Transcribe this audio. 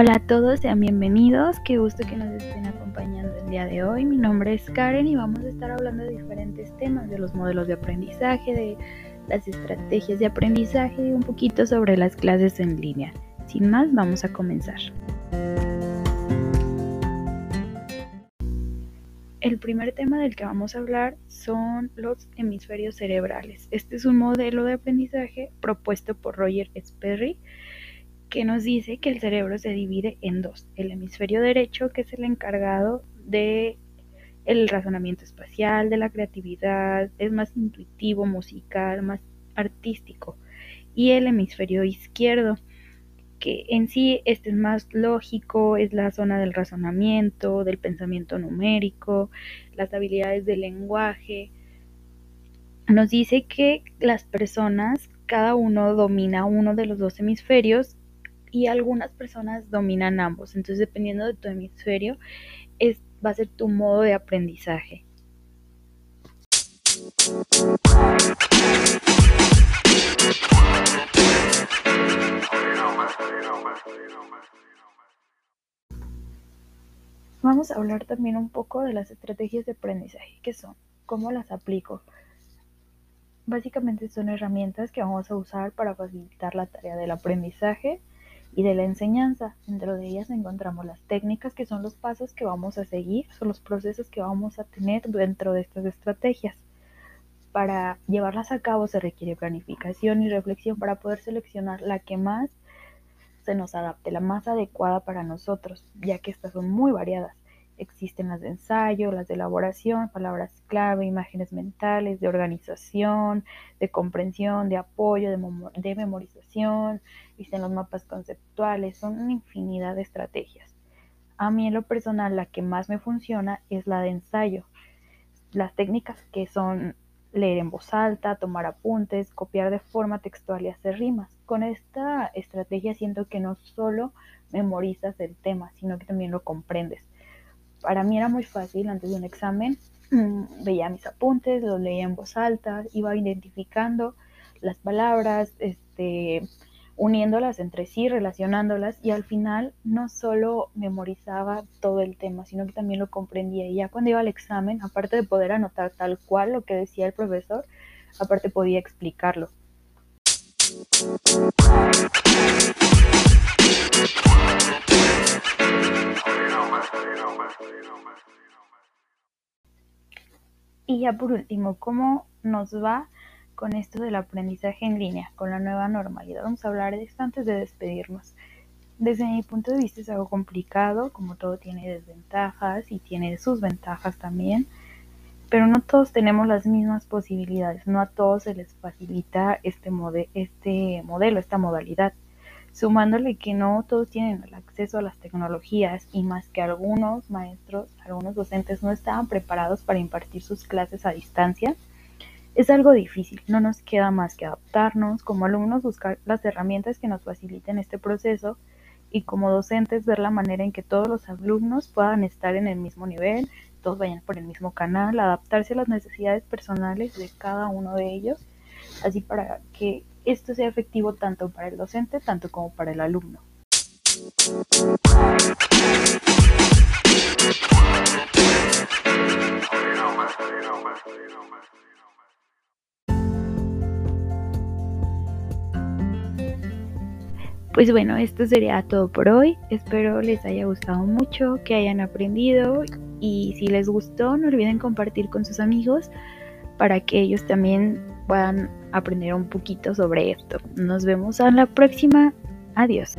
Hola a todos, sean bienvenidos. Qué gusto que nos estén acompañando el día de hoy. Mi nombre es Karen y vamos a estar hablando de diferentes temas, de los modelos de aprendizaje, de las estrategias de aprendizaje y un poquito sobre las clases en línea. Sin más, vamos a comenzar. El primer tema del que vamos a hablar son los hemisferios cerebrales. Este es un modelo de aprendizaje propuesto por Roger Sperry que nos dice que el cerebro se divide en dos. El hemisferio derecho, que es el encargado de el razonamiento espacial, de la creatividad, es más intuitivo, musical, más artístico. Y el hemisferio izquierdo, que en sí este es más lógico, es la zona del razonamiento, del pensamiento numérico, las habilidades del lenguaje. Nos dice que las personas, cada uno domina uno de los dos hemisferios y algunas personas dominan ambos. Entonces, dependiendo de tu hemisferio, es, va a ser tu modo de aprendizaje. Vamos a hablar también un poco de las estrategias de aprendizaje, que son, cómo las aplico. Básicamente son herramientas que vamos a usar para facilitar la tarea del aprendizaje y de la enseñanza. Dentro de ellas encontramos las técnicas que son los pasos que vamos a seguir, son los procesos que vamos a tener dentro de estas estrategias. Para llevarlas a cabo se requiere planificación y reflexión para poder seleccionar la que más se nos adapte, la más adecuada para nosotros, ya que estas son muy variadas. Existen las de ensayo, las de elaboración, palabras clave, imágenes mentales, de organización, de comprensión, de apoyo, de, memorización, existen los mapas conceptuales, son una infinidad de estrategias. A mí en lo personal la que más me funciona es la de ensayo. Las técnicas que son leer en voz alta, tomar apuntes, copiar de forma textual y hacer rimas. Con esta estrategia siento que no solo memorizas el tema, sino que también lo comprendes para mí era muy fácil antes de un examen. Mm, veía mis apuntes, los leía en voz alta, iba identificando las palabras, este, uniéndolas entre sí, relacionándolas y al final no solo memorizaba todo el tema, sino que también lo comprendía. Y ya cuando iba al examen, aparte de poder anotar tal cual lo que decía el profesor, aparte podía explicarlo. Y ya por último, ¿cómo nos va con esto del aprendizaje en línea, con la nueva normalidad? Vamos a hablar de esto antes de despedirnos. Desde mi punto de vista es algo complicado, como todo tiene desventajas y tiene sus ventajas también, pero no todos tenemos las mismas posibilidades, no a todos se les facilita este, este modelo, esta modalidad sumándole que no todos tienen el acceso a las tecnologías y más que algunos maestros, algunos docentes no estaban preparados para impartir sus clases a distancia, es algo difícil, no nos queda más que adaptarnos, como alumnos buscar las herramientas que nos faciliten este proceso y como docentes ver la manera en que todos los alumnos puedan estar en el mismo nivel, todos vayan por el mismo canal, adaptarse a las necesidades personales de cada uno de ellos, así para que esto sea efectivo tanto para el docente, tanto como para el alumno. Pues bueno, esto sería todo por hoy. Espero les haya gustado mucho, que hayan aprendido y si les gustó no olviden compartir con sus amigos para que ellos también puedan aprender un poquito sobre esto. Nos vemos a la próxima. Adiós.